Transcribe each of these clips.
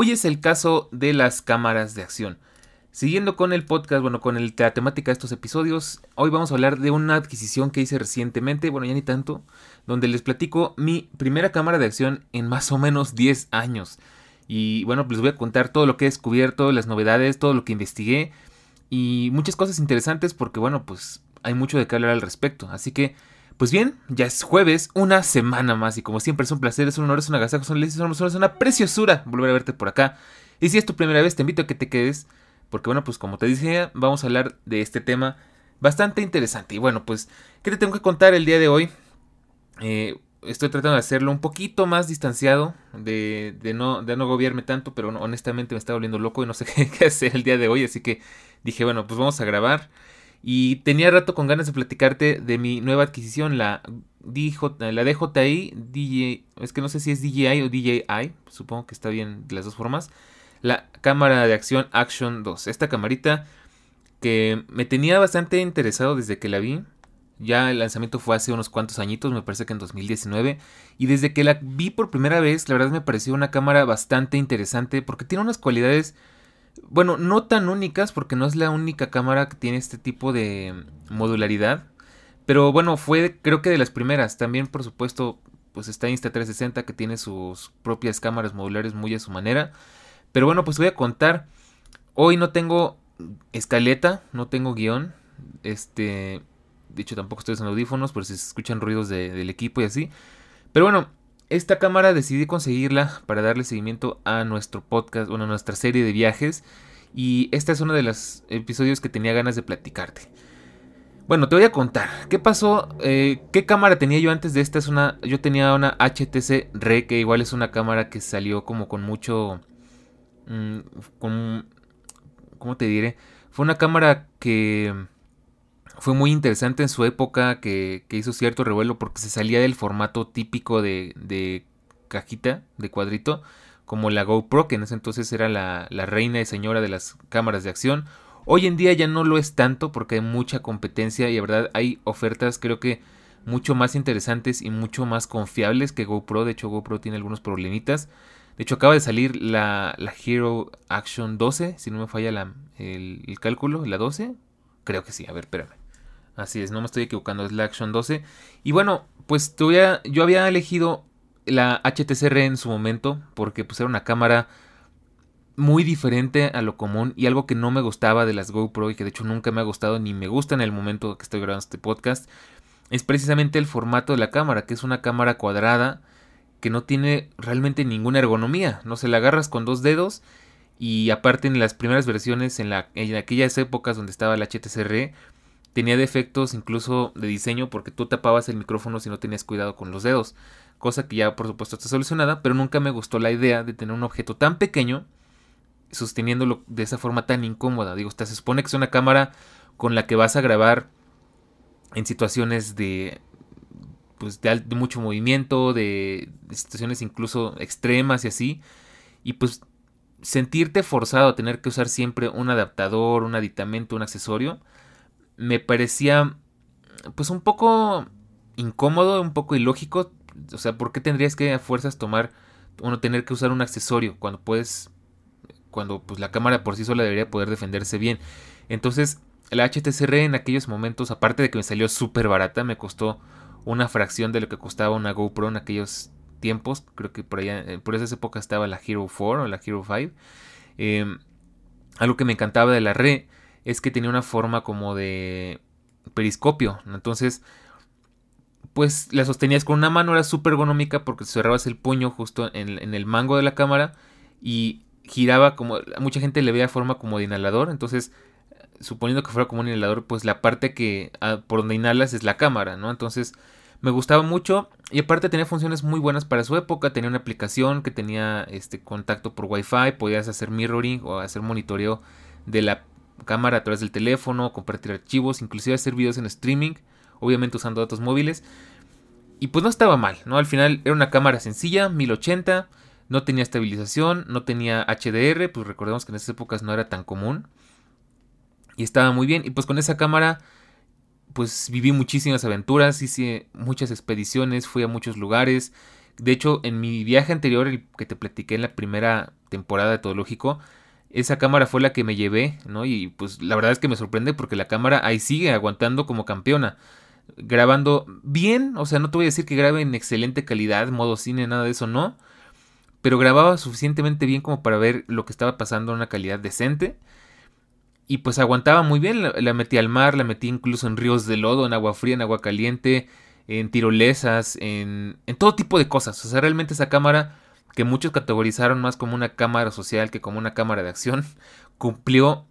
Hoy es el caso de las cámaras de acción. Siguiendo con el podcast, bueno, con el, la temática de estos episodios, hoy vamos a hablar de una adquisición que hice recientemente, bueno, ya ni tanto, donde les platico mi primera cámara de acción en más o menos 10 años. Y bueno, pues les voy a contar todo lo que he descubierto, las novedades, todo lo que investigué y muchas cosas interesantes porque bueno, pues hay mucho de qué hablar al respecto. Así que pues bien, ya es jueves, una semana más y como siempre es un placer, es un honor, es un agasajo, es una preciosura volver a verte por acá. Y si es tu primera vez, te invito a que te quedes, porque bueno, pues como te decía, vamos a hablar de este tema bastante interesante. Y bueno, pues, ¿qué te tengo que contar el día de hoy? Eh, estoy tratando de hacerlo un poquito más distanciado, de, no, de no gobierme tanto, pero honestamente me está volviendo loco y no sé qué hacer el día de hoy, así que dije, bueno, pues vamos a grabar. Y tenía rato con ganas de platicarte de mi nueva adquisición, la, DJ, la DJI, DJ, es que no sé si es DJI o DJI, supongo que está bien de las dos formas. La cámara de acción Action 2. Esta camarita que me tenía bastante interesado desde que la vi. Ya el lanzamiento fue hace unos cuantos añitos, me parece que en 2019. Y desde que la vi por primera vez, la verdad me pareció una cámara bastante interesante porque tiene unas cualidades bueno, no tan únicas porque no es la única cámara que tiene este tipo de modularidad. Pero bueno, fue creo que de las primeras. También por supuesto pues está Insta360 que tiene sus propias cámaras modulares muy a su manera. Pero bueno, pues voy a contar. Hoy no tengo escaleta, no tengo guion. Este, de hecho tampoco estoy usando audífonos por si se escuchan ruidos del equipo y así. Pero bueno, esta cámara decidí conseguirla para darle seguimiento a nuestro podcast, bueno, a nuestra serie de viajes. Y este es uno de los episodios que tenía ganas de platicarte. Bueno, te voy a contar. ¿Qué pasó? Eh, ¿Qué cámara tenía yo antes de esta? Es una. Yo tenía una HTC Re, que igual es una cámara que salió como con mucho. Mm, ¿Cómo te diré? Fue una cámara que fue muy interesante en su época que, hizo cierto revuelo porque se salía del formato típico de, cajita, de cuadrito, como la GoPro, que en ese entonces era la, reina y señora de las cámaras de acción. Hoy en día ya no lo es tanto porque hay mucha competencia y la verdad hay ofertas creo que mucho más interesantes y mucho más confiables que GoPro. De hecho GoPro tiene algunos problemitas. De hecho acaba de salir la, Hero Action 12, si no me falla el, el cálculo, la 12. Creo que sí, a ver, espérame. Así es, no me estoy equivocando, es la Action 12. Y bueno, pues yo había elegido la HTC en su momento porque pues era una cámara muy diferente a lo común y algo que no me gustaba de las GoPro y que de hecho nunca me ha gustado ni me gusta en el momento que estoy grabando este podcast es precisamente el formato de la cámara, que es una cámara cuadrada que no tiene realmente ninguna ergonomía, no se la agarras con dos dedos y aparte en las primeras versiones en, la, en aquellas épocas donde estaba la HTC tenía defectos incluso de diseño porque tú tapabas el micrófono si no tenías cuidado con los dedos, cosa que ya por supuesto está solucionada, pero nunca me gustó la idea de tener un objeto tan pequeño sosteniéndolo de esa forma tan incómoda. Digo, se supone que es una cámara con la que vas a grabar en situaciones de pues de, mucho movimiento, de, de, situaciones incluso extremas y así. Y pues sentirte forzado a tener que usar siempre un adaptador, un aditamento, un accesorio, me parecía pues un poco incómodo, un poco ilógico. O sea, ¿por qué tendrías que a fuerzas tomar, uno tener que usar un accesorio cuando puedes, cuando pues la cámara por sí sola debería poder defenderse bien? Entonces, la HTC en aquellos momentos, aparte de que me salió súper barata, me costó una fracción de lo que costaba una GoPro en aquellos tiempos, creo que por allá, eh, por esas épocas estaba la Hero 4 o la Hero 5. Em, algo que me encantaba de la red es que tenía una forma como de periscopio, entonces pues la sostenías con una mano, era súper ergonómica porque cerrabas el puño justo en, el mango de la cámara y giraba como, mucha gente le veía forma como de inhalador, entonces suponiendo que fuera como un inhalador, pues la parte que ah, por donde inhalas es la cámara, ¿no? Entonces me gustaba mucho y aparte tenía funciones muy buenas para su época, tenía una aplicación que tenía este contacto por Wi-Fi, podías hacer mirroring o hacer monitoreo de la cámara a través del teléfono, compartir archivos, inclusive hacer videos en streaming, obviamente usando datos móviles. Y pues no estaba mal, ¿no? Al final era una cámara sencilla, 1080, no tenía estabilización, no tenía HDR, pues recordemos que en esas épocas no era tan común. Y estaba muy bien. Y pues con esa cámara, pues viví muchísimas aventuras, hice muchas expediciones, fui a muchos lugares. De hecho, en mi viaje anterior, el que te platiqué en la primera temporada de Todo Lógico, esa cámara fue la que me llevé, ¿no? Y pues la verdad es que me sorprende porque la cámara ahí sigue aguantando como campeona. Grabando bien, o sea, no te voy a decir que grabe en excelente calidad, modo cine, nada de eso, no. Pero grababa suficientemente bien como para ver lo que estaba pasando en una calidad decente. Y pues aguantaba muy bien, la, metí al mar, la metí incluso en ríos de lodo, en agua fría, en agua caliente, en tirolesas, en, en todo tipo de cosas. O sea, realmente esa cámara, que muchos categorizaron más como una cámara social que como una cámara de acción, cumplió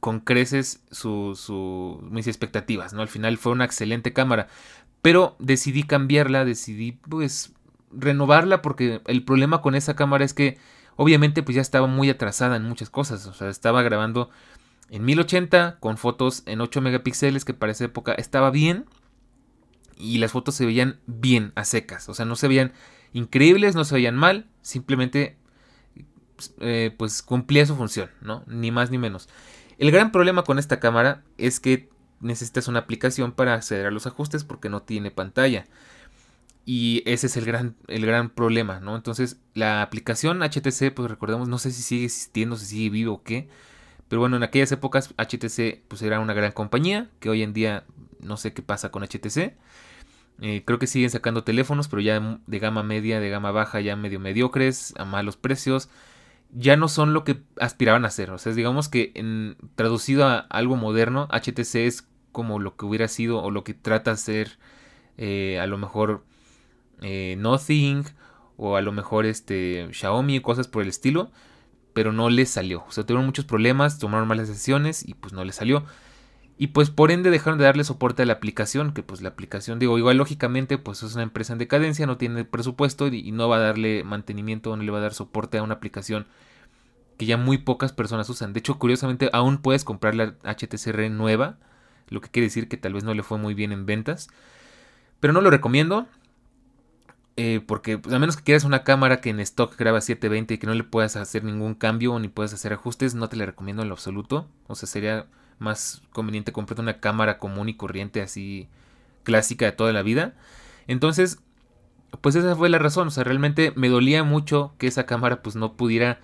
con creces su, mis expectativas, ¿no? Al final fue una excelente cámara. Pero decidí cambiarla, decidí pues renovarla porque el problema con esa cámara es que obviamente pues ya estaba muy atrasada en muchas cosas. O sea, estaba grabando en 1080 con fotos en 8 megapíxeles que para esa época estaba bien y las fotos se veían bien a secas, o sea, no se veían increíbles, no se veían mal, simplemente eh, pues cumplía su función, ¿no? Ni más ni menos. El gran problema con esta cámara es que necesitas una aplicación para acceder a los ajustes porque no tiene pantalla. Y ese es el gran, el gran problema, ¿no? Entonces, la aplicación HTC, pues recordemos, no sé si sigue existiendo, si sigue vivo o qué. Pero bueno, en aquellas épocas HTC pues era una gran compañía, que hoy en día no sé qué pasa con HTC. Eh, creo que siguen sacando teléfonos, pero ya de gama media, de gama baja, ya medio mediocres, a malos precios. Ya no son lo que aspiraban a ser. O sea, digamos que en, traducido a algo moderno, HTC es como lo que hubiera sido o lo que trata de ser eh, a lo mejor eh, Nothing o a lo mejor este Xiaomi cosas por el estilo pero no les salió. O sea, tuvieron muchos problemas, tomaron malas decisiones y pues no les salió. Y pues por ende dejaron de darle soporte a la aplicación, que pues la aplicación, digo, igual lógicamente pues es una empresa en decadencia, no tiene presupuesto y, no va a darle mantenimiento, no le va a dar soporte a una aplicación que ya muy pocas personas usan. De hecho, curiosamente, aún puedes comprar la HTC nueva, lo que quiere decir que tal vez no le fue muy bien en ventas. Pero no lo recomiendo. Eh, porque pues, a menos que quieras una cámara que en stock graba 720 y que no le puedas hacer ningún cambio ni puedas hacer ajustes, no te la recomiendo en lo absoluto. O sea, sería más conveniente comprarte una cámara común y corriente así clásica de toda la vida. Entonces, pues esa fue la razón. O sea, realmente me dolía mucho que esa cámara pues no pudiera,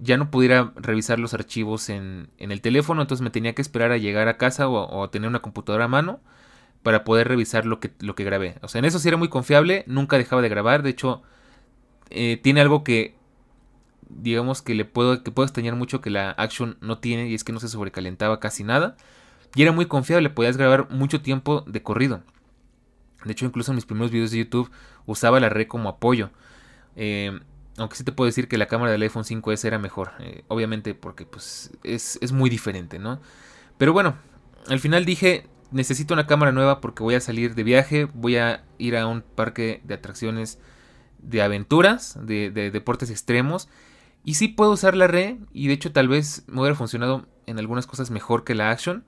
ya no pudiera revisar los archivos en, en el teléfono. Entonces me tenía que esperar a llegar a casa o, o tener una computadora a mano para poder revisar lo que, lo que grabé. O sea, en eso sí era muy confiable, nunca dejaba de grabar, de hecho, eh, tiene algo que, digamos que le puedo, que puedo extrañar mucho que la Action no tiene, y es que no se sobrecalentaba casi nada, y era muy confiable, podías grabar mucho tiempo de corrido. De hecho, incluso en mis primeros videos de YouTube usaba la red como apoyo. Eh, aunque sí te puedo decir que la cámara del iPhone 5S era mejor. Eh, obviamente porque pues es, es muy diferente, ¿no? Pero bueno, al final dije, necesito una cámara nueva porque voy a salir de viaje, voy a ir a un parque de atracciones de aventuras, de, deportes extremos. Y sí puedo usar la red y de hecho tal vez me hubiera funcionado en algunas cosas mejor que la Action.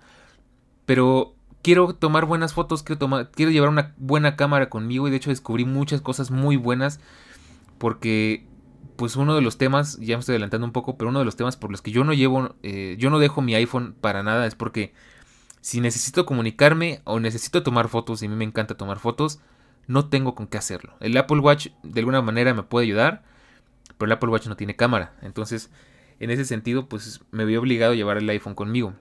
Pero quiero tomar buenas fotos, quiero, quiero llevar una buena cámara conmigo y de hecho descubrí muchas cosas muy buenas porque pues uno de los temas, ya me estoy adelantando un poco, pero uno de los temas por los que yo no llevo, eh, yo no dejo mi iPhone para nada es porque si necesito comunicarme o necesito tomar fotos, y a mí me encanta tomar fotos, no tengo con qué hacerlo. El Apple Watch de alguna manera me puede ayudar, pero el Apple Watch no tiene cámara. Entonces, en ese sentido, pues me veo obligado a llevar el iPhone conmigo.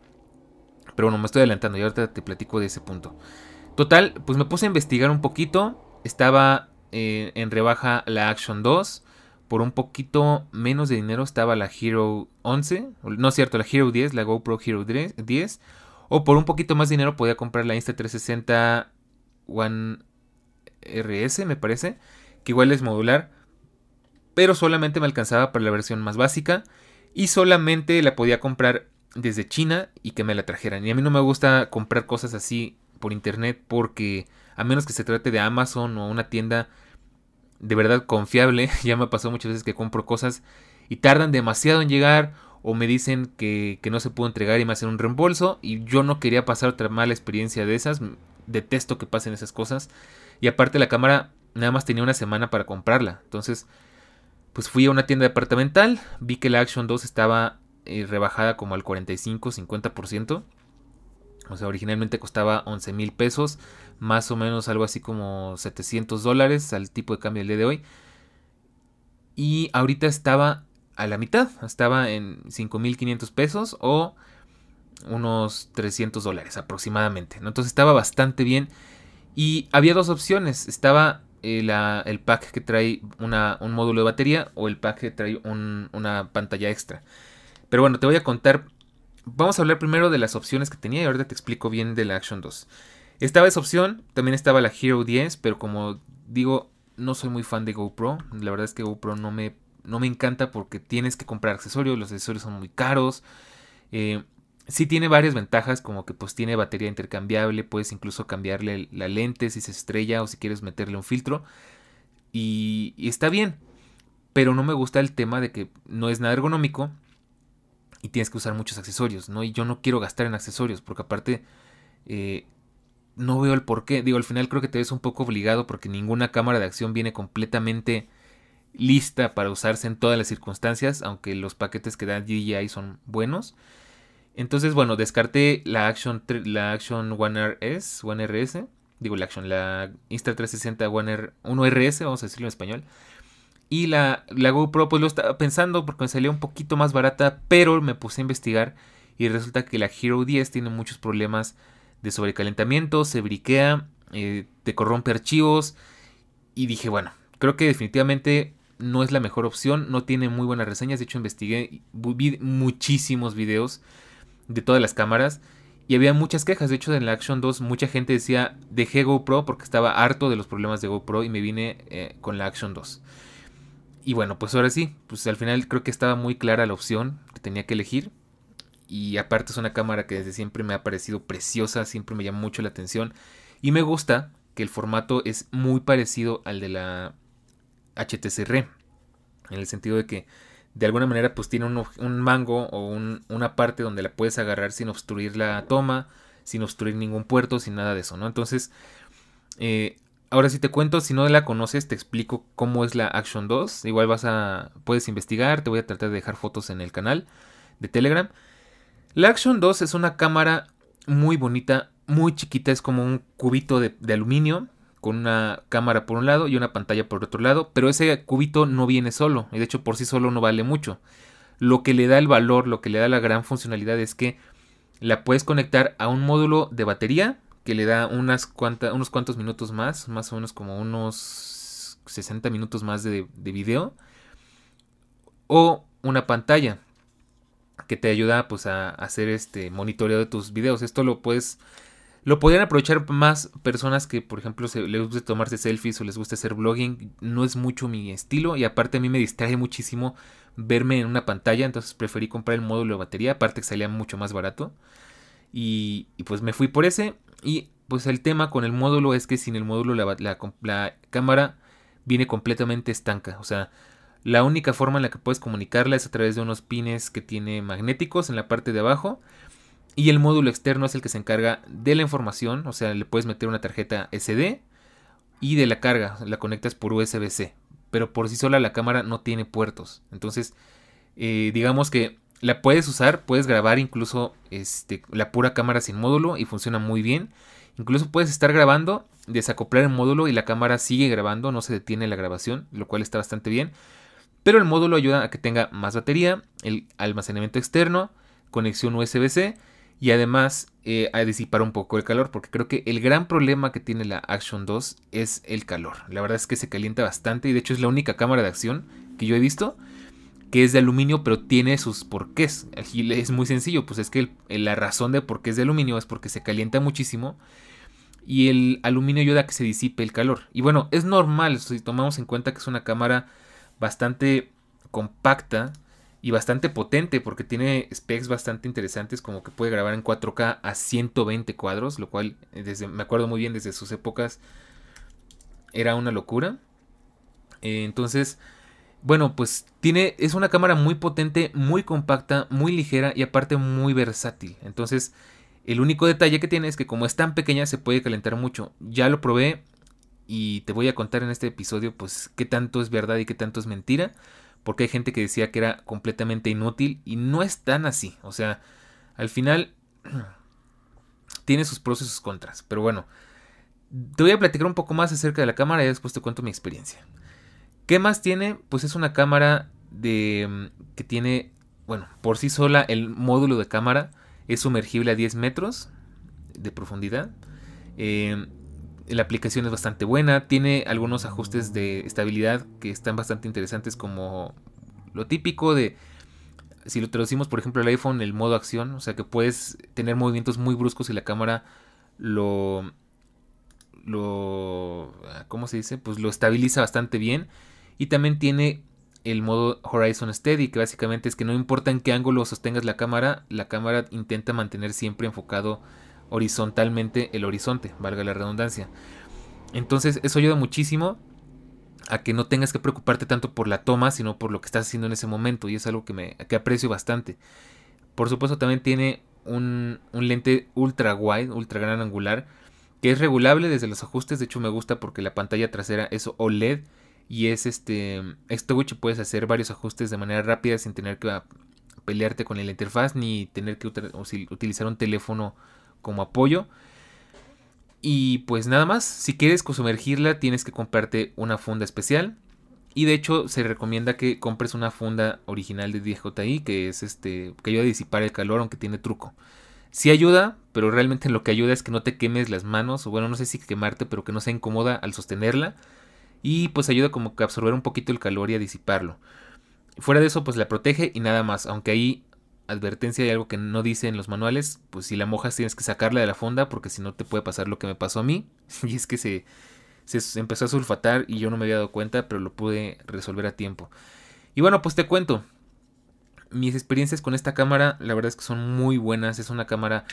Pero bueno, me estoy adelantando y ahorita te platico de ese punto. Total, pues me puse a investigar un poquito. Estaba eh, en rebaja la Action 2. Por un poquito menos de dinero estaba la Hero 11. No es cierto, la Hero 10, la GoPro Hero 10. O por un poquito más de dinero podía comprar la Insta360 One RS, me parece. Que igual es modular. Pero solamente me alcanzaba para la versión más básica. Y solamente la podía comprar desde China y que me la trajeran. Y a mí no me gusta comprar cosas así por internet porque a menos que se trate de Amazon o una tienda de verdad confiable, ya me pasado muchas veces que compro cosas y tardan demasiado en llegar o me dicen que, no se puede entregar y me hacen un reembolso y yo no quería pasar otra mala experiencia de esas, detesto que pasen esas cosas y aparte la cámara nada más tenía una semana para comprarla, entonces pues fui a una tienda departamental, vi que la Action 2 estaba eh, rebajada como al 45-50%. O sea, originalmente costaba 11 mil pesos, más o menos algo así como 700 dólares al tipo de cambio del día de hoy. Y ahorita estaba a la mitad, estaba en 5.500 pesos o unos 300 dólares aproximadamente. Entonces estaba bastante bien. Y había dos opciones. Estaba el, el pack que trae una, un módulo de batería o el pack que trae una pantalla extra. Pero bueno, te voy a contar. Vamos a hablar primero de las opciones que tenía y ahorita te explico bien de la Action 2. Estaba esa opción, también estaba la Hero 10, pero como digo, no soy muy fan de GoPro. La verdad es que GoPro no me, no me encanta porque tienes que comprar accesorios, los accesorios son muy caros. Eh, sí tiene varias ventajas, como que pues tiene batería intercambiable, puedes incluso cambiarle la lente si se estrella o si quieres meterle un filtro. y está bien, pero no me gusta el tema de que no es nada ergonómico y tienes que usar muchos accesorios, ¿no? Y yo no quiero gastar en accesorios, porque aparte eh, no veo el por qué. Digo, al final creo que te ves un poco obligado porque ninguna cámara de acción viene completamente lista para usarse en todas las circunstancias, aunque los paquetes que da DJI son buenos. Entonces, bueno, descarté la Action, la Action One RS, One RS, digo la Action, la Insta360 One R, 1RS, vamos a decirlo en español. Y la, la GoPro, pues lo estaba pensando porque me salía un poquito más barata, pero me puse a investigar y resulta que la Hero 10 tiene muchos problemas de sobrecalentamiento, se briquea, eh, te corrompe archivos. Y dije, bueno, creo que definitivamente no es la mejor opción, no tiene muy buenas reseñas. De hecho, investigué, vi muchísimos videos de todas las cámaras y había muchas quejas. De hecho, en la Action 2 mucha gente decía, dejé GoPro porque estaba harto de los problemas de GoPro y me vine eh, con la Action 2. Y bueno, pues ahora sí, pues al final creo que estaba muy clara la opción que tenía que elegir. Y aparte es una cámara que desde siempre me ha parecido preciosa, siempre me llama mucho la atención. Y me gusta que el formato es muy parecido al de la HTC En el sentido de que de alguna manera pues tiene un, mango o una parte donde la puedes agarrar sin obstruir la toma, sin obstruir ningún puerto, sin nada de eso, ¿no? Entonces, eh, Ahora si te cuento, si no la conoces, te explico cómo es la Action 2. Igual vas a puedes investigar, te voy a tratar de dejar fotos en el canal de Telegram. La Action 2 es una cámara muy bonita, muy chiquita, es como un cubito de, aluminio con una cámara por un lado y una pantalla por otro lado, pero ese cubito no viene solo, y de hecho por sí solo no vale mucho. Lo que le da el valor, lo que le da la gran funcionalidad es que la puedes conectar a un módulo de batería que le da unos cuantos minutos más, más o menos como unos 60 minutos más de, de video. O una pantalla que te ayuda pues a, hacer este monitoreo de tus videos. Esto lo puedes lo podrían aprovechar más personas que, por ejemplo, se, les gusta tomarse selfies o les gusta hacer blogging. No es mucho mi estilo y aparte a mí me distrae muchísimo verme en una pantalla. Entonces preferí comprar el módulo de batería. Aparte que salía mucho más barato. Y, y pues me fui por ese. Y pues el tema con el módulo es que sin el módulo la, cámara viene completamente estanca. O sea, la única forma en la que puedes comunicarla es a través de unos pines que tiene magnéticos en la parte de abajo. Y el módulo externo es el que se encarga de la información. O sea, le puedes meter una tarjeta SD y de la carga. La conectas por USB-C. Pero por sí sola la cámara no tiene puertos. Entonces, eh, digamos que la puedes usar, puedes grabar incluso este, la pura cámara sin módulo y funciona muy bien. Incluso puedes estar grabando, desacoplar el módulo y la cámara sigue grabando, no se detiene la grabación, lo cual está bastante bien. Pero el módulo ayuda a que tenga más batería, el almacenamiento externo, conexión USB-C y además eh, a disipar un poco el calor, porque creo que el gran problema que tiene la Action 2 es el calor. La verdad es que se calienta bastante y de hecho es la única cámara de acción que yo he visto que es de aluminio, pero tiene sus porqués. Es muy sencillo, pues es que la razón de por qué es de aluminio es porque se calienta muchísimo y el aluminio ayuda a que se disipe el calor. Y bueno, es normal si tomamos en cuenta que es una cámara bastante compacta y bastante potente porque tiene specs bastante interesantes como que puede grabar en 4K a 120 cuadros, lo cual eh, desde, me acuerdo muy bien desde sus épocas era una locura. Eh, entonces, bueno, pues tiene es una cámara muy potente, muy compacta, muy ligera y aparte muy versátil. Entonces, el único detalle que tiene es que como es tan pequeña se puede calentar mucho. Ya lo probé y te voy a contar en este episodio pues qué tanto es verdad y qué tanto es mentira. Porque hay gente que decía que era completamente inútil y no es tan así. O sea, al final tiene sus pros y sus contras. Pero bueno, te voy a platicar un poco más acerca de la cámara y después te cuento mi experiencia. ¿Qué más tiene? Pues es una cámara de mm, que tiene, bueno, por sí sola el módulo de cámara es sumergible a 10 metros de profundidad. Eh, la aplicación es bastante buena. Tiene algunos ajustes de estabilidad que están bastante interesantes como lo típico de... Si lo traducimos, por ejemplo, el iPhone, el modo acción, o sea que puedes tener movimientos muy bruscos y la cámara lo... lo ¿Cómo se dice? Pues lo estabiliza bastante bien. Y también tiene el modo Horizon Steady, que básicamente es que no importa en qué ángulo sostengas la cámara, la cámara intenta mantener siempre enfocado horizontalmente el horizonte, valga la redundancia. Entonces eso ayuda muchísimo a que no tengas que preocuparte tanto por la toma, sino por lo que estás haciendo en ese momento, y es algo que, me, que aprecio bastante. Por supuesto también tiene un, un lente ultra wide, ultra gran angular, que es regulable desde los ajustes, de hecho me gusta porque la pantalla trasera es OLED, y es este Stowage puedes hacer varios ajustes de manera rápida sin tener que pelearte con la interfaz ni tener que utilizar un teléfono como apoyo. Y pues nada más, si quieres sumergirla tienes que comprarte una funda especial. Y de hecho se recomienda que compres una funda original de DJI que es este que ayuda a disipar el calor aunque tiene truco. Sí ayuda, pero realmente lo que ayuda es que no te quemes las manos o bueno, no sé si quemarte, pero que no sea incómoda al sostenerla y pues ayuda como que a absorber un poquito el calor y a disiparlo. Fuera de eso pues la protege y nada más, aunque ahí advertencia de algo que no dice en los manuales, pues si la mojas tienes que sacarla de la fonda porque si no te puede pasar lo que me pasó a mí y es que se, se empezó a sulfatar y yo no me había dado cuenta pero lo pude resolver a tiempo. Y bueno pues te cuento, mis experiencias con esta cámara la verdad es que son muy buenas, es una cámara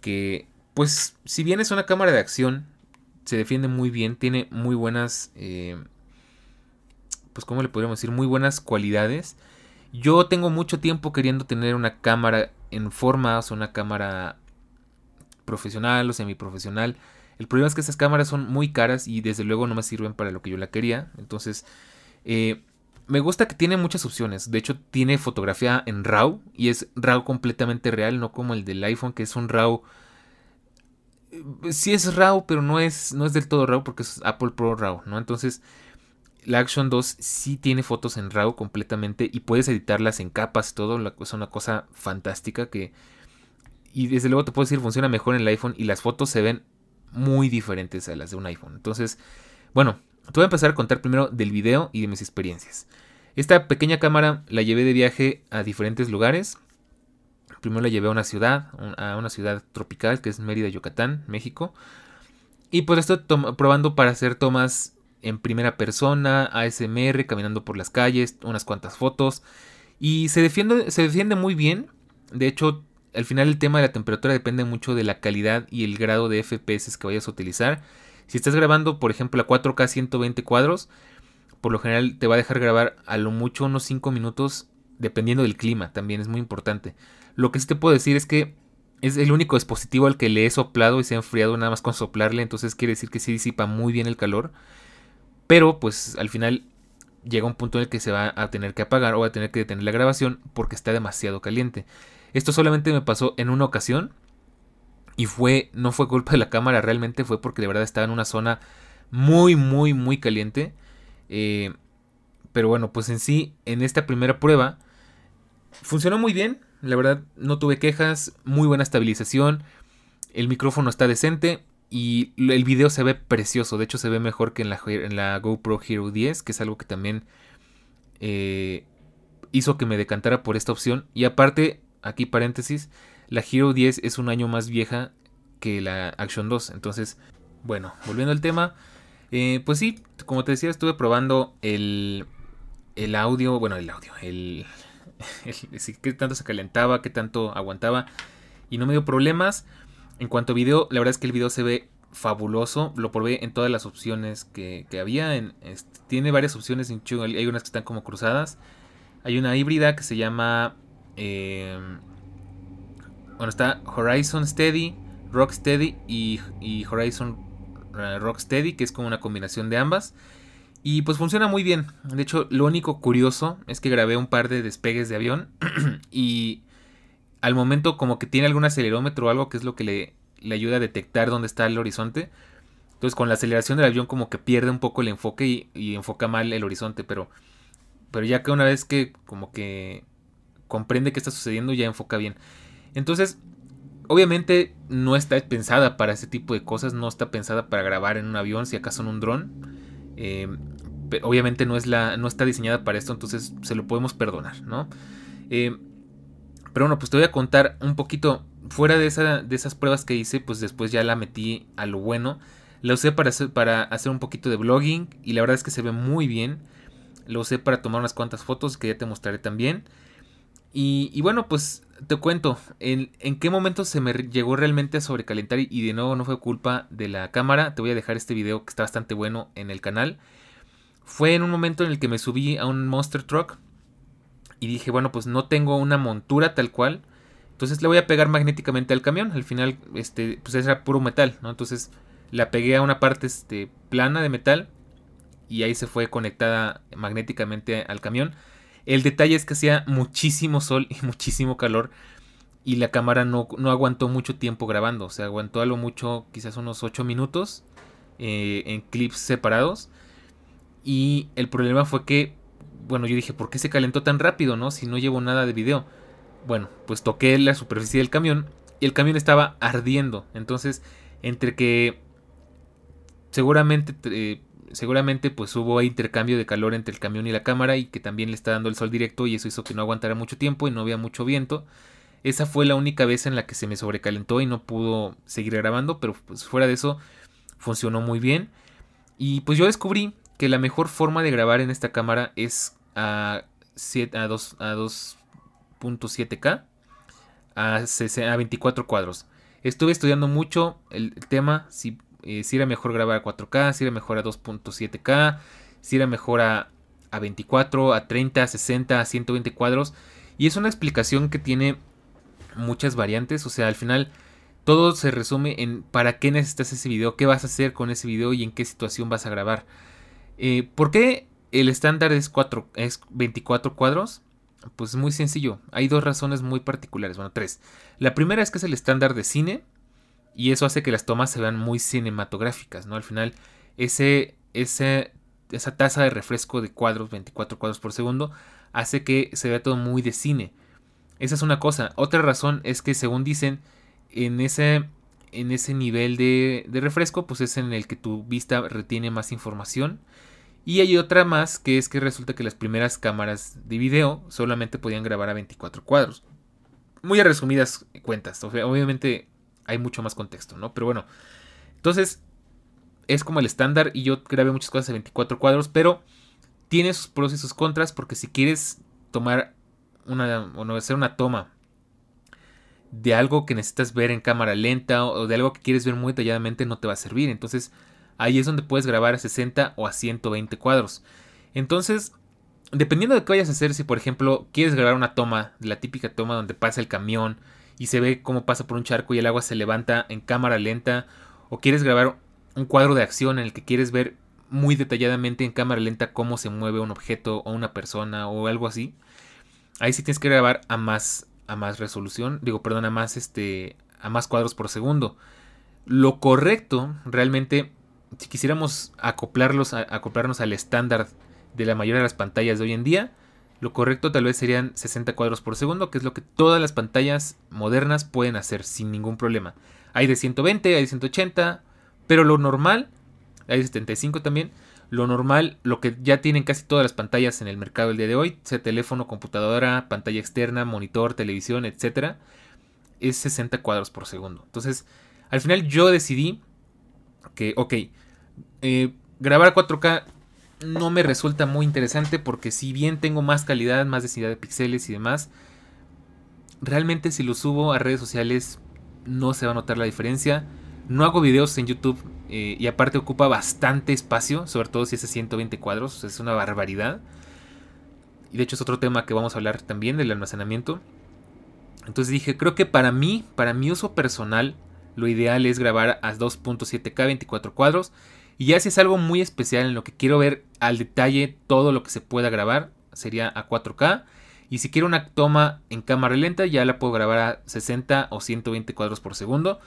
que pues si bien es una cámara de acción se defiende muy bien, tiene muy buenas, eh, pues cómo le podríamos decir, muy buenas cualidades. Yo tengo mucho tiempo queriendo tener una cámara en forma, o sea, una cámara profesional o semiprofesional. El problema es que estas cámaras son muy caras y desde luego no me sirven para lo que yo la quería. Entonces, eh, me gusta que tiene muchas opciones. De hecho, tiene fotografía en RAW y es RAW completamente real, no como el del iPhone, que es un RAW sí es RAW, pero no es, no es del todo RAW porque es Apple Pro RAW, ¿no? Entonces, la Action 2 sí tiene fotos en RAW completamente y puedes editarlas en capas, todo, es una cosa fantástica que... Y desde luego te puedo decir, funciona mejor en el iPhone y las fotos se ven muy diferentes a las de un iPhone. Entonces, bueno, te voy a empezar a contar primero del video y de mis experiencias. Esta pequeña cámara la llevé de viaje a diferentes lugares. Primero la llevé a una ciudad, a una ciudad tropical que es Mérida, Yucatán, México. Y pues estoy probando para hacer tomas en primera persona, ASMR, caminando por las calles, unas cuantas fotos. Y se defiende, se defiende muy bien. De hecho, al final el tema de la temperatura depende mucho de la calidad y el grado de FPS que vayas a utilizar. Si estás grabando, por ejemplo, a 4K 120 cuadros, por lo general te va a dejar grabar a lo mucho unos 5 minutos, dependiendo del clima, también es muy importante. Lo que sí te puedo decir es que es el único dispositivo al que le he soplado y se ha enfriado nada más con soplarle, entonces quiere decir que sí disipa muy bien el calor. Pero pues al final llega un punto en el que se va a tener que apagar o va a tener que detener la grabación porque está demasiado caliente. Esto solamente me pasó en una ocasión y fue no fue culpa de la cámara, realmente fue porque de verdad estaba en una zona muy muy muy caliente. Eh, pero bueno, pues en sí, en esta primera prueba funcionó muy bien, la verdad no tuve quejas, muy buena estabilización, el micrófono está decente y el video se ve precioso, de hecho se ve mejor que en la, en la GoPro Hero 10, que es algo que también eh, hizo que me decantara por esta opción. Y aparte, aquí paréntesis, la Hero 10 es un año más vieja que la Action 2, entonces, bueno, volviendo al tema, eh, pues sí, como te decía, estuve probando el, el audio, bueno, el audio, el, qué tanto se calentaba, qué tanto aguantaba y no me dio problemas. En cuanto a video, la verdad es que el video se ve fabuloso. Lo probé en todas las opciones que, había. En, tiene varias opciones en Hay unas que están como cruzadas. Hay una híbrida que se llama. Eh, bueno, está Horizon Steady, Rock Steady y, y Horizon uh, Rock Steady, que es como una combinación de ambas. Y pues funciona muy bien. De hecho, lo único curioso es que grabé un par de despegues de avión y al momento como que tiene algún acelerómetro o algo que es lo que le, le ayuda a detectar dónde está el horizonte. Entonces con la aceleración del avión como que pierde un poco el enfoque y, enfoca mal el horizonte, pero, pero ya que una vez que como que comprende qué está sucediendo ya enfoca bien. Entonces, obviamente no está pensada para ese tipo de cosas, no está pensada para grabar en un avión, si acaso en un dron. Eh, obviamente no, es la, no está diseñada para esto, entonces se lo podemos perdonar, ¿no? Eh, pero bueno, pues te voy a contar un poquito, fuera de, esa, de esas pruebas que hice, pues después ya la metí a lo bueno. La usé para hacer, para hacer un poquito de blogging y la verdad es que se ve muy bien. Lo usé para tomar unas cuantas fotos que ya te mostraré también. Y, bueno, pues te cuento en, en, qué momento se me llegó realmente a sobrecalentar y, de nuevo no fue culpa de la cámara. Te voy a dejar este video que está bastante bueno en el canal. Fue en un momento en el que me subí a un Monster Truck y dije, bueno, pues no tengo una montura tal cual. Entonces le voy a pegar magnéticamente al camión. Al final, este, pues era puro metal, ¿no? Entonces la pegué a una parte este, plana de metal y ahí se fue conectada magnéticamente al camión. El detalle es que hacía muchísimo sol y muchísimo calor y la cámara no, no aguantó mucho tiempo grabando, o sea, aguantó a lo mucho quizás unos 8 minutos eh, en clips separados. Y el problema fue que, bueno, yo dije, ¿por qué se calentó tan rápido, no? Si no llevo nada de video. Bueno, pues toqué la superficie del camión y el camión estaba ardiendo. Entonces, entre que seguramente eh, seguramente pues hubo intercambio de calor entre el camión y la cámara y que también le está dando el sol directo y eso hizo que no aguantara mucho tiempo y no había mucho viento. Esa fue la única vez en la que se me sobrecalentó y no pudo seguir grabando, pero pues fuera de eso funcionó muy bien. Y pues yo descubrí que la mejor forma de grabar en esta cámara es a, 7, a 2.7K a, a 24 cuadros. Estuve estudiando mucho el tema, si eh, si era mejor grabar a 4K, si era mejor a 2.7K, si era mejor a, 24, a 30, a 60, a 120 cuadros. Y es una explicación que tiene muchas variantes. O sea, al final todo se resume en para qué necesitas ese video, qué vas a hacer con ese video y en qué situación vas a grabar. Eh, ¿Por qué el estándar es, 4, es 24 cuadros? Pues muy sencillo. Hay dos razones muy particulares. Bueno, tres. La primera es que es el estándar de cine. Y eso hace que las tomas se vean muy cinematográficas, ¿no? Al final, ese, ese, esa tasa de refresco de cuadros, 24 cuadros por segundo, hace que se vea todo muy de cine. Esa es una cosa. Otra razón es que, según dicen, en ese, en ese nivel de, refresco, pues es en el que tu vista retiene más información. Y hay otra más que es que resulta que las primeras cámaras de video solamente podían grabar a 24 cuadros. Muy a resumidas cuentas. Obviamente hay mucho más contexto, ¿no? Pero bueno, entonces es como el estándar y yo grabé muchas cosas a 24 cuadros, pero tiene sus pros y sus contras porque si quieres tomar una o no hacer una toma de algo que necesitas ver en cámara lenta o de algo que quieres ver muy detalladamente no te va a servir. Entonces ahí es donde puedes grabar a 60 o a 120 cuadros. Entonces, dependiendo de qué vayas a hacer, si por ejemplo quieres grabar una toma, la típica toma donde pasa el camión, y se ve cómo pasa por un charco y el agua se levanta en cámara lenta, o quieres grabar un cuadro de acción en el que quieres ver muy detalladamente en cámara lenta cómo se mueve un objeto o una persona o algo así, ahí sí tienes que grabar a más a más resolución, digo, perdón, a más este a más cuadros por segundo. Lo correcto realmente si quisiéramos acoplarlos acoplarnos al estándar de la mayoría de las pantallas de hoy en día, Lo correcto tal vez serían 60 cuadros por segundo, que es lo que todas las pantallas modernas pueden hacer sin ningún problema. Hay de 120, hay de 180, pero lo normal, hay de 75 también, lo normal, lo que ya tienen casi todas las pantallas en el mercado el día de hoy, sea teléfono, computadora, pantalla externa, monitor, televisión, etcétera, es 60 cuadros por segundo. Entonces, al final yo decidí que, ok, eh, grabar 4K no me resulta muy interesante porque si bien tengo más calidad, más densidad de píxeles y demás, realmente si lo subo a redes sociales no se va a notar la diferencia. No hago videos en YouTube eh, y aparte ocupa bastante espacio, sobre todo si es de 120 cuadros, es una barbaridad. Y de hecho es otro tema que vamos a hablar también del almacenamiento. Entonces dije, creo que para mí, para mi uso personal, lo ideal es grabar a 2.7K 24 cuadros. Y ya si es algo muy especial en lo que quiero ver al detalle todo lo que se pueda grabar, sería a 4K. Y si quiero una toma en cámara lenta, ya la puedo grabar a 60 o 120 cuadros por segundo.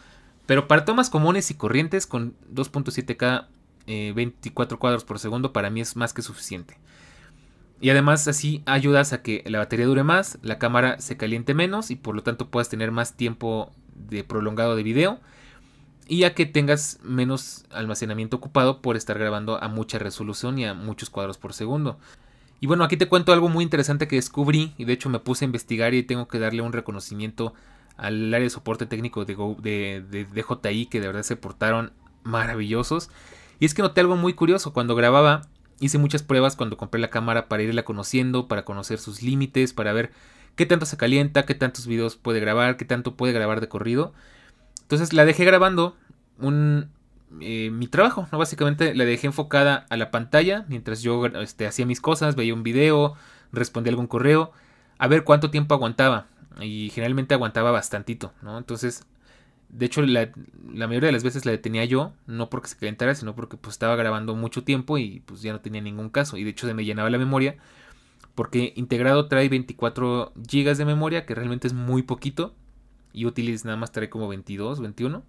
Pero para tomas comunes y corrientes con 2.7K 24 cuadros por segundo para mí es más que suficiente. Y además así ayudas a que la batería dure más, la cámara se caliente menos y por lo tanto puedas tener más tiempo de prolongado de video y a que tengas menos almacenamiento ocupado por estar grabando a mucha resolución y a muchos cuadros por segundo. Y bueno, aquí te cuento algo muy interesante que descubrí y de hecho me puse a investigar y tengo que darle un reconocimiento al área de soporte técnico de, de, DJI que de verdad se portaron maravillosos. Y es que noté algo muy curioso, cuando grababa hice muchas pruebas cuando compré la cámara para irla conociendo, para conocer sus límites, para ver qué tanto se calienta, qué tantos videos puede grabar, qué tanto puede grabar de corrido. Entonces la dejé grabando un, eh, mi trabajo, ¿no? Básicamente la dejé enfocada a la pantalla mientras yo este, hacía mis cosas, veía un video, respondía algún correo, a ver cuánto tiempo aguantaba. Y generalmente aguantaba bastantito, ¿no? Entonces, de hecho, la, mayoría de las veces la detenía yo, no porque se calentara, sino porque pues estaba grabando mucho tiempo y pues ya no tenía ningún caso. Y de hecho se me llenaba la memoria, porque integrado trae 24 GB de memoria, que realmente es muy poquito, y útiles nada más trae como 22, 21.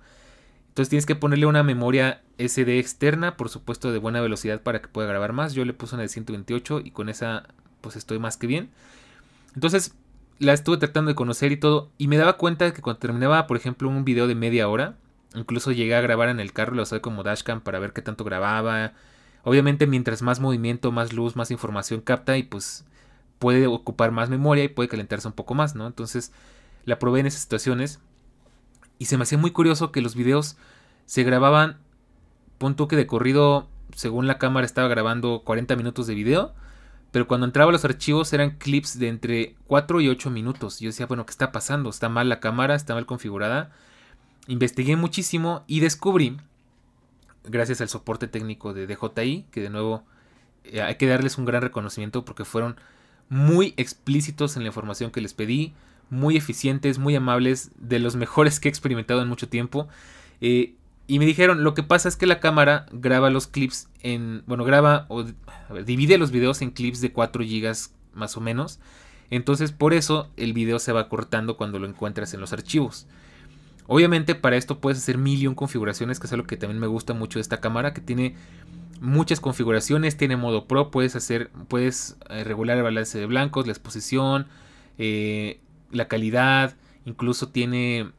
Entonces tienes que ponerle una memoria SD externa, por supuesto de buena velocidad para que pueda grabar más. Yo le puse una de 128 y con esa pues estoy más que bien. Entonces la estuve tratando de conocer y todo. Y me daba cuenta que cuando terminaba, por ejemplo, un video de media hora, incluso llegué a grabar en el carro, lo usé como dashcam para ver qué tanto grababa. Obviamente, mientras más movimiento, más luz, más información capta y pues puede ocupar más memoria y puede calentarse un poco más, ¿no? Entonces la probé en esas situaciones y se me hacía muy curioso que los videos se grababan, punto que de corrido, según la cámara estaba grabando 40 minutos de video pero cuando entraba a los archivos eran clips de entre 4 y 8 minutos. Yo decía, bueno, ¿qué está pasando? ¿Está mal la cámara? ¿Está mal configurada? Investigué muchísimo y descubrí, gracias al soporte técnico de DJI, que de nuevo eh, hay que darles un gran reconocimiento porque fueron muy explícitos en la información que les pedí, muy eficientes, muy amables, de los mejores que he experimentado en mucho tiempo. Eh, y me dijeron, lo que pasa es que la cámara graba los clips en, bueno, graba o divide los videos en clips de 4 GB más o menos. Entonces por eso el video se va cortando cuando lo encuentras en los archivos. Obviamente para esto puedes hacer mil y un configuraciones, que es algo que también me gusta mucho de esta cámara, que tiene muchas configuraciones, tiene modo pro, puedes hacer, puedes eh, regular el balance de blancos, la exposición, eh, la calidad, incluso tiene,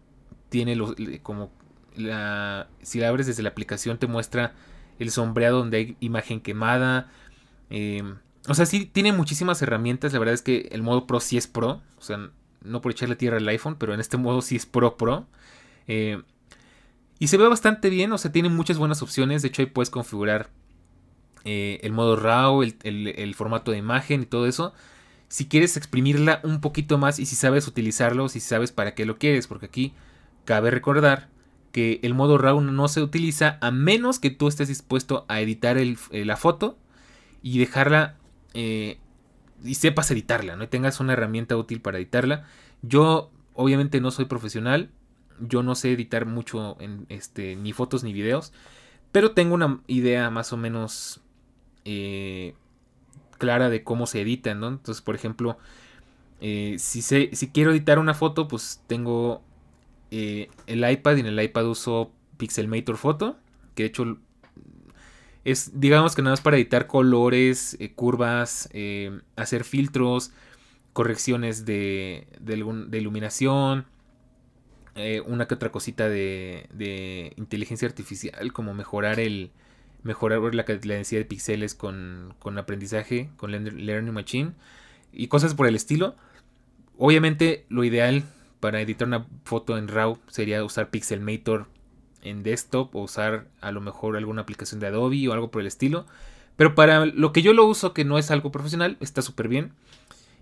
tiene los, como si la abres desde la aplicación te muestra el sombreado donde hay imagen quemada. Eh, o sea, sí tiene muchísimas herramientas. La verdad es que el modo Pro sí es Pro. O sea, no por echarle tierra al iPhone, pero en este modo sí es Pro Pro. Eh, y se ve bastante bien. O sea, tiene muchas buenas opciones. De hecho, ahí puedes configurar eh, el modo RAW, el, el, formato de imagen y todo eso. Si quieres exprimirla un poquito más y si sabes utilizarlo, si sabes para qué lo quieres. Porque aquí cabe recordar que el modo RAW no se utiliza a menos que tú estés dispuesto a editar eh, la foto y dejarla eh, y sepas editarla, ¿no? Y tengas una herramienta útil para editarla. Yo obviamente no soy profesional, yo no sé editar mucho en este ni fotos ni videos, pero tengo una idea más o menos eh, clara de cómo se editan, ¿no? Entonces, por ejemplo, si, si quiero editar una foto, pues tengo eh, el iPad y en el iPad uso Pixelmator Photo, que de hecho Es, digamos que nada más para editar colores, eh, curvas, eh, hacer filtros, correcciones de, de, iluminación, una que otra cosita de, de, inteligencia artificial, como mejorar el mejorar la, la densidad de píxeles con, con aprendizaje, con Learning Machine y cosas por el estilo. Obviamente lo ideal para editar una foto en RAW sería usar Pixelmator en desktop o usar a lo mejor alguna aplicación de Adobe o algo por el estilo. Pero para lo que yo lo uso, que no es algo profesional, está súper bien.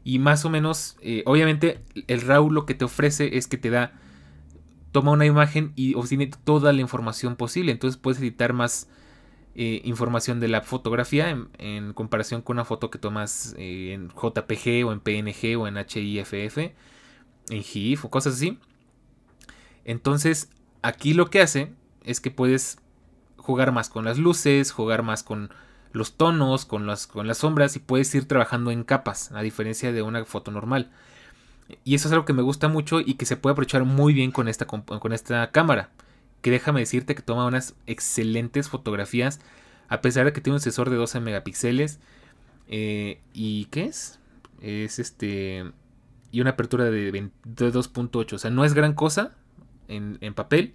Y más o menos, eh, obviamente, el RAW lo que te ofrece es que te da, toma una imagen y obtiene toda la información posible. Entonces puedes editar más eh, información de la fotografía en, comparación con una foto que tomas eh, en JPG o en PNG o en HIFF, en GIF o cosas así. Entonces, aquí lo que hace es que puedes jugar más con las luces, jugar más con los tonos, con las, con las sombras y puedes ir trabajando en capas, a diferencia de una foto normal. Y eso es algo que me gusta mucho y que se puede aprovechar muy bien con esta, con esta cámara. Que déjame decirte que toma unas excelentes fotografías, a pesar de que tiene un sensor de 12 megapíxeles. Eh, ¿Y qué es? Es este. Y una apertura de, 2.8. O sea, no es gran cosa, en, papel,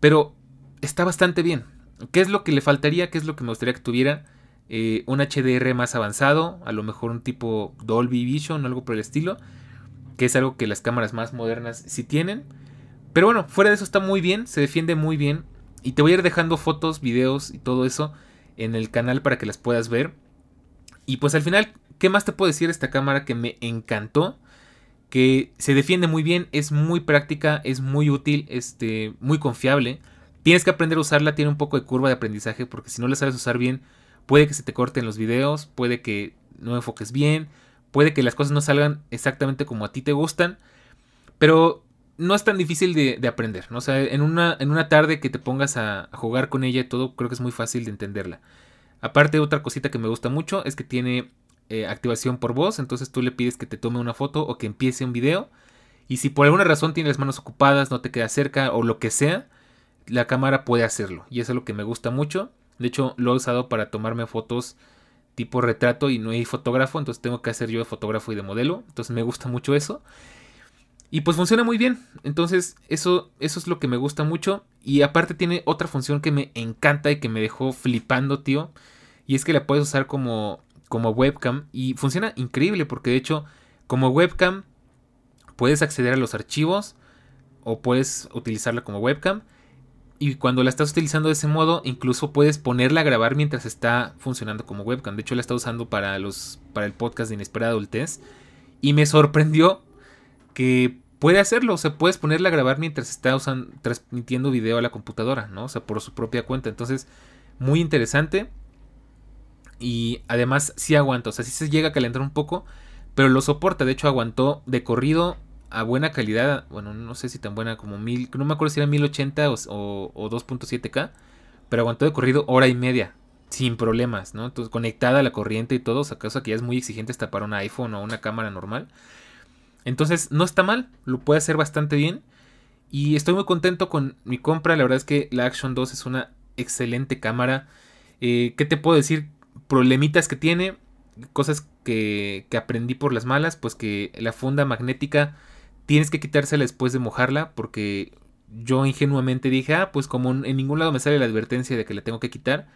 pero está bastante bien. ¿Qué es lo que le faltaría? ¿Qué es lo que me gustaría que tuviera? Eh, un HDR más avanzado, a lo mejor un tipo Dolby Vision algo por el estilo, que es algo que las cámaras más modernas sí tienen. Pero bueno, fuera de eso está muy bien, se defiende muy bien. Y te voy a ir dejando fotos, videos y todo eso en el canal para que las puedas ver. Y pues al final, ¿qué más te puedo decir de esta cámara que me encantó? Que se defiende muy bien, es muy práctica, es muy útil, este, muy confiable. Tienes que aprender a usarla, tiene un poco de curva de aprendizaje porque si no la sabes usar bien, puede que se te corten los videos, puede que no enfoques bien, puede que las cosas no salgan exactamente como a ti te gustan, pero no es tan difícil de, aprender, ¿no? O sea, en una, en una tarde que te pongas a, a, jugar con ella y todo, creo que es muy fácil de entenderla. Aparte, otra cosita que me gusta mucho es que tiene eh, activación por voz, entonces tú le pides que te tome una foto o que empiece un video. Y si por alguna razón tienes las manos ocupadas, no te queda cerca o lo que sea, la cámara puede hacerlo. Y eso es lo que me gusta mucho. De hecho, lo he usado para tomarme fotos tipo retrato y no hay fotógrafo, entonces tengo que hacer yo de fotógrafo y de modelo. Entonces me gusta mucho eso. Y pues funciona muy bien. Entonces eso, eso es lo que me gusta mucho. Y aparte tiene otra función que me encanta y que me dejó flipando, tío. Y es que la puedes usar como como webcam y funciona increíble porque de hecho como webcam puedes acceder a los archivos o puedes utilizarla como webcam y cuando la estás utilizando de ese modo incluso puedes ponerla a grabar mientras está funcionando como webcam. De hecho la está usando para los para el podcast de Inesperada Adultez y me sorprendió que puede hacerlo, o sea, puedes ponerla a grabar mientras está usando, transmitiendo video a la computadora, ¿no? O sea, por su propia cuenta. Entonces, muy interesante. Y además sí aguanta, o sea, sí se llega a calentar un poco, pero lo soporta. De hecho, aguantó de corrido a buena calidad. Bueno, no sé si tan buena como mil, no me acuerdo si era 1080 o, o, 2.7K, pero aguantó de corrido hora y media, sin problemas, ¿no? Entonces, conectada a la corriente y todo, o sea, cosa que ya es muy exigente hasta para un iPhone o una cámara normal. Entonces, no está mal, lo puede hacer bastante bien. Y estoy muy contento con mi compra. La verdad es que la Action 2 es una excelente cámara. Eh, ¿Qué te puedo decir? Problemitas que tiene, cosas que, que aprendí por las malas, pues que la funda magnética tienes que quitársela después de mojarla porque yo ingenuamente dije, ah, pues como en ningún lado me sale la advertencia de que la tengo que quitar,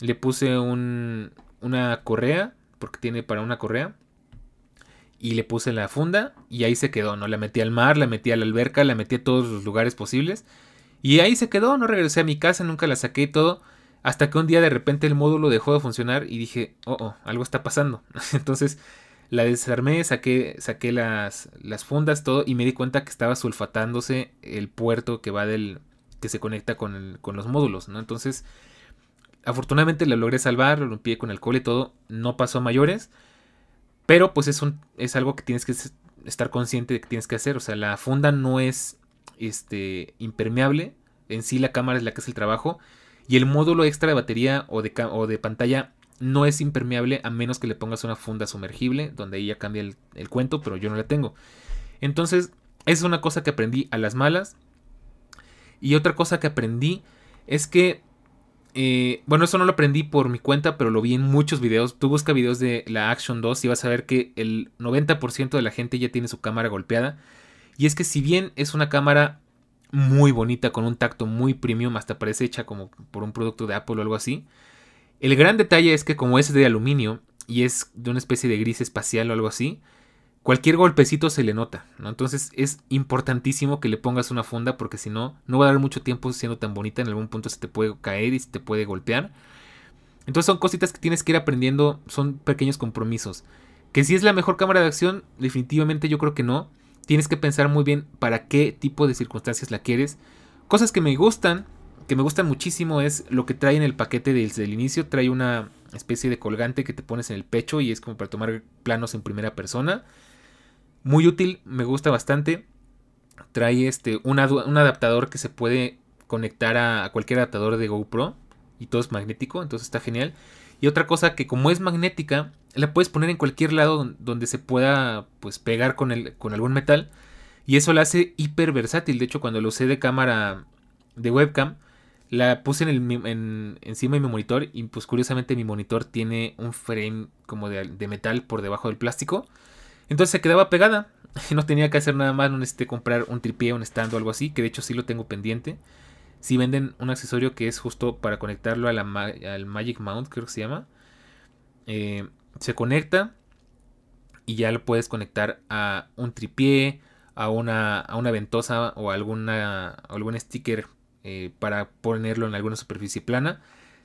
le puse un, una correa, porque tiene para una correa, y le puse la funda y ahí se quedó, ¿no? La metí al mar, la metí a la alberca, la metí a todos los lugares posibles y ahí se quedó, no regresé a mi casa, nunca la saqué y todo. Hasta que un día de repente el módulo dejó de funcionar y dije, oh, oh algo está pasando. Entonces la desarmé, saqué, saqué las, las fundas, todo, y me di cuenta que estaba sulfatándose el puerto que va del. que se conecta con, con los módulos, ¿no? Entonces, afortunadamente la logré salvar, lo limpié con alcohol y todo, no pasó a mayores. Pero pues es, un, es algo que tienes que estar consciente de que tienes que hacer. O sea, la funda no es este, impermeable. En sí la cámara es la que hace el trabajo. Y el módulo extra de batería o de, o de pantalla no es impermeable a menos que le pongas una funda sumergible, donde ahí ya cambia el, cuento, pero yo no la tengo. Entonces, es una cosa que aprendí a las malas. Y otra cosa que aprendí es que eh, bueno, eso no lo aprendí por mi cuenta, pero lo vi en muchos videos. Tú busca videos de la Action 2 y vas a ver que el 90% de la gente ya tiene su cámara golpeada. Y es que si bien es una cámara muy bonita, con un tacto muy premium, hasta parece hecha como por un producto de Apple o algo así, el gran detalle es que como es de aluminio y es de una especie de gris espacial o algo así, cualquier golpecito se le nota, ¿no? Entonces es importantísimo que le pongas una funda porque si no, no va a dar mucho tiempo siendo tan bonita, en algún punto se te puede caer y se te puede golpear. Entonces son cositas que tienes que ir aprendiendo, son pequeños compromisos. Que si es la mejor cámara de acción, definitivamente yo creo que no. Tienes que pensar muy bien para qué tipo de circunstancias la quieres. Cosas que me gustan, que me gustan muchísimo es lo que trae en el paquete desde el inicio. Trae una especie de colgante que te pones en el pecho y es como para tomar planos en primera persona. Muy útil, me gusta bastante. Trae este, un, adaptador que se puede conectar a, cualquier adaptador de GoPro y todo es magnético, entonces está genial. Y otra cosa que como es magnética, la puedes poner en cualquier lado donde se pueda pues pegar con, el, con algún metal. Y eso la hace hiper versátil. De hecho, cuando lo usé de cámara de webcam, la puse en el, encima de mi monitor y pues curiosamente mi monitor tiene un frame como de, metal por debajo del plástico. Entonces se quedaba pegada. No tenía que hacer nada más, no necesité comprar un tripié, un stand o algo así, que de hecho sí lo tengo pendiente. Si venden un accesorio que es justo para conectarlo al Magic Mount, creo que se llama. Eh, se conecta y ya lo puedes conectar a un tripié, a una, a una ventosa o alguna, algún sticker eh, para ponerlo en alguna superficie plana.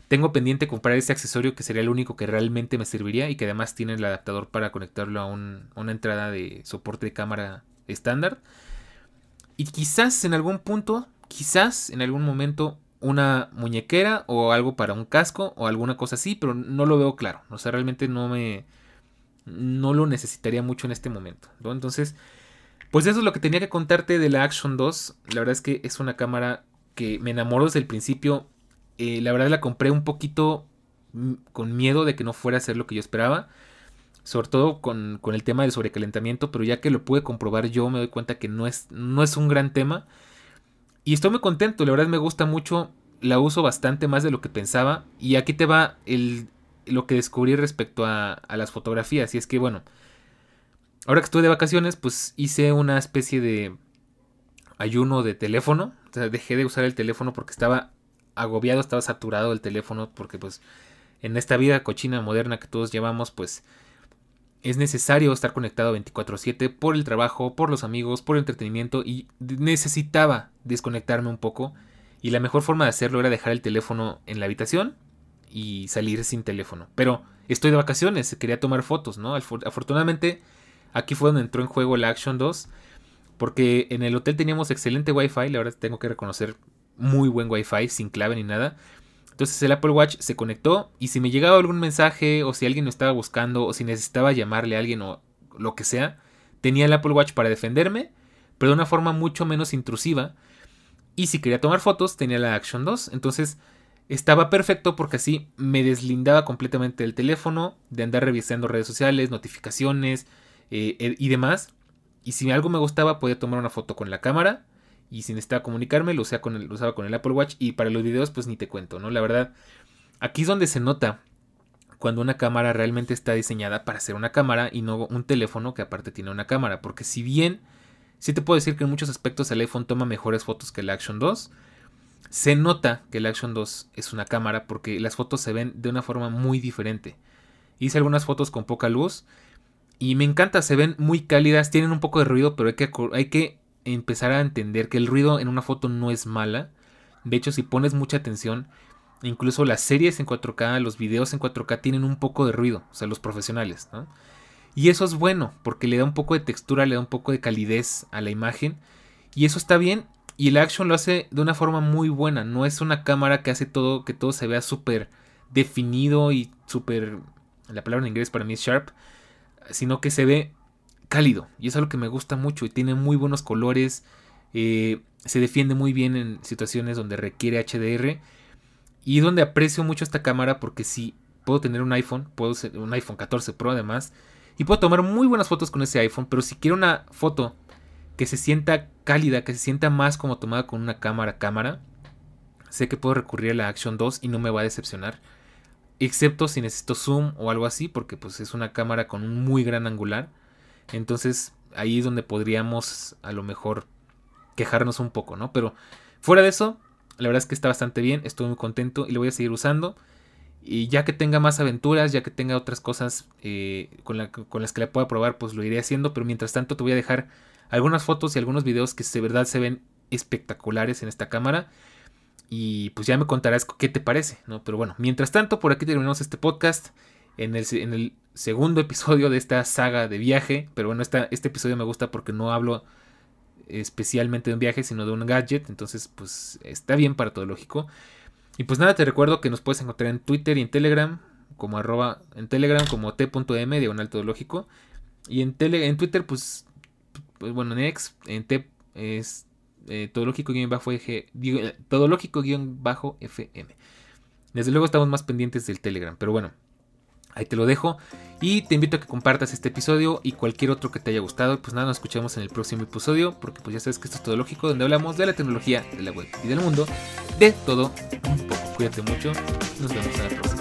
Tengo pendiente comprar este accesorio que sería el único que realmente me serviría y que además tiene el adaptador para conectarlo a, una entrada de soporte de cámara estándar. Y quizás en algún punto, quizás en algún momento una muñequera o algo para un casco o alguna cosa así, pero no lo veo claro. O sea, realmente no me... No lo necesitaría mucho en este momento. Entonces, pues eso es lo que tenía que contarte de la Action 2. La verdad es que es una cámara que me enamoró desde el principio. Eh, la verdad la compré un poquito mm, con miedo de que no fuera a ser lo que yo esperaba. Sobre todo con, el tema del sobrecalentamiento. Pero ya que lo pude comprobar yo me doy cuenta que no es, no es un gran tema. Y estoy muy contento. La verdad me gusta mucho. La uso bastante más de lo que pensaba. Y aquí te va el, lo que descubrí respecto a, a las fotografías. Y es que bueno. Ahora que estoy de vacaciones pues hice una especie de ayuno de teléfono. O sea, dejé de usar el teléfono porque estaba agobiado, estaba saturado el teléfono porque pues en esta vida cochina moderna que todos llevamos pues es necesario estar conectado 24/7 por el trabajo, por los amigos, por el entretenimiento y necesitaba desconectarme un poco y la mejor forma de hacerlo era dejar el teléfono en la habitación y salir sin teléfono. Pero estoy de vacaciones, quería tomar fotos, ¿no? Afortunadamente aquí fue donde entró en juego la Action 2 porque en el hotel teníamos excelente wifi, la verdad tengo que reconocer muy buen wifi, sin clave ni nada. Entonces el Apple Watch se conectó y si me llegaba algún mensaje o si alguien me estaba buscando o si necesitaba llamarle a alguien o lo que sea, tenía el Apple Watch para defenderme, pero de una forma mucho menos intrusiva. Y si quería tomar fotos, tenía la Action 2. Entonces estaba perfecto porque así me deslindaba completamente del teléfono, de andar revisando redes sociales, notificaciones eh, y demás. Y si algo me gustaba, podía tomar una foto con la cámara. Y si necesitaba comunicarme, lo, usaba con el, usaba con el Apple Watch. Y para los videos, pues ni te cuento, ¿no? La verdad, aquí es donde se nota cuando una cámara realmente está diseñada para ser una cámara y no un teléfono que aparte tiene una cámara. Porque si bien, sí te puedo decir que en muchos aspectos el iPhone toma mejores fotos que el Action 2. Se nota que el Action 2 es una cámara porque las fotos se ven de una forma muy diferente. Hice algunas fotos con poca luz y me encanta, se ven muy cálidas, tienen un poco de ruido, pero hay que, hay que empezar a entender que el ruido en una foto no es mala. De hecho, si pones mucha atención, incluso las series en 4K, los videos en 4K tienen un poco de ruido, o sea, los profesionales. Y eso es bueno, porque le da un poco de textura, le da un poco de calidez a la imagen. Y eso está bien. Y el Action lo hace de una forma muy buena. No es una cámara que hace todo, que todo se vea súper definido y súper... La palabra en inglés para mí es sharp sino que se ve cálido. Y es algo que me gusta mucho y tiene muy buenos colores. Eh, se defiende muy bien en situaciones donde requiere HDR. Y donde aprecio mucho esta cámara porque si puedo tener un iPhone, puedo ser un iPhone 14 Pro además. Y puedo tomar muy buenas fotos con ese iPhone. Pero si quiero una foto que se sienta cálida, que se sienta más como tomada con una cámara cámara. sé que puedo recurrir a la Action 2 y no me va a decepcionar. Excepto si necesito zoom o algo así, porque pues es una cámara con un muy gran angular. Entonces ahí es donde podríamos a lo mejor quejarnos un poco, ¿no? Pero fuera de eso, la verdad es que está bastante bien, estoy muy contento y lo voy a seguir usando. Y ya que tenga más aventuras, ya que tenga otras cosas eh, con, las que la pueda probar, pues lo iré haciendo. Pero mientras tanto te voy a dejar algunas fotos y algunos videos que de verdad se ven espectaculares en esta cámara. Y pues ya me contarás qué te parece, ¿no? Pero bueno, mientras tanto, por aquí terminamos este podcast. En el, en el segundo episodio de esta saga de viaje. Pero bueno, este episodio me gusta porque no hablo especialmente de un viaje, sino de un gadget. Entonces, pues está bien para todo lógico. Y pues nada, te recuerdo que nos puedes encontrar en Twitter y en Telegram, como arroba, en Telegram como t.m, diagonal todológico. Y en, tele, en Twitter, pues, pues bueno, en X, en T es eh, todológico-fm. Desde luego estamos más pendientes del Telegram, pero bueno, Ahí te lo dejo. Y te invito a que compartas este episodio y cualquier otro que te haya gustado. Pues nada, nos escuchamos en el próximo episodio. Porque pues ya sabes que esto es todo lógico. Donde hablamos de la tecnología, de la web y del mundo. De todo un poco. Cuídate mucho. Nos vemos en la próxima.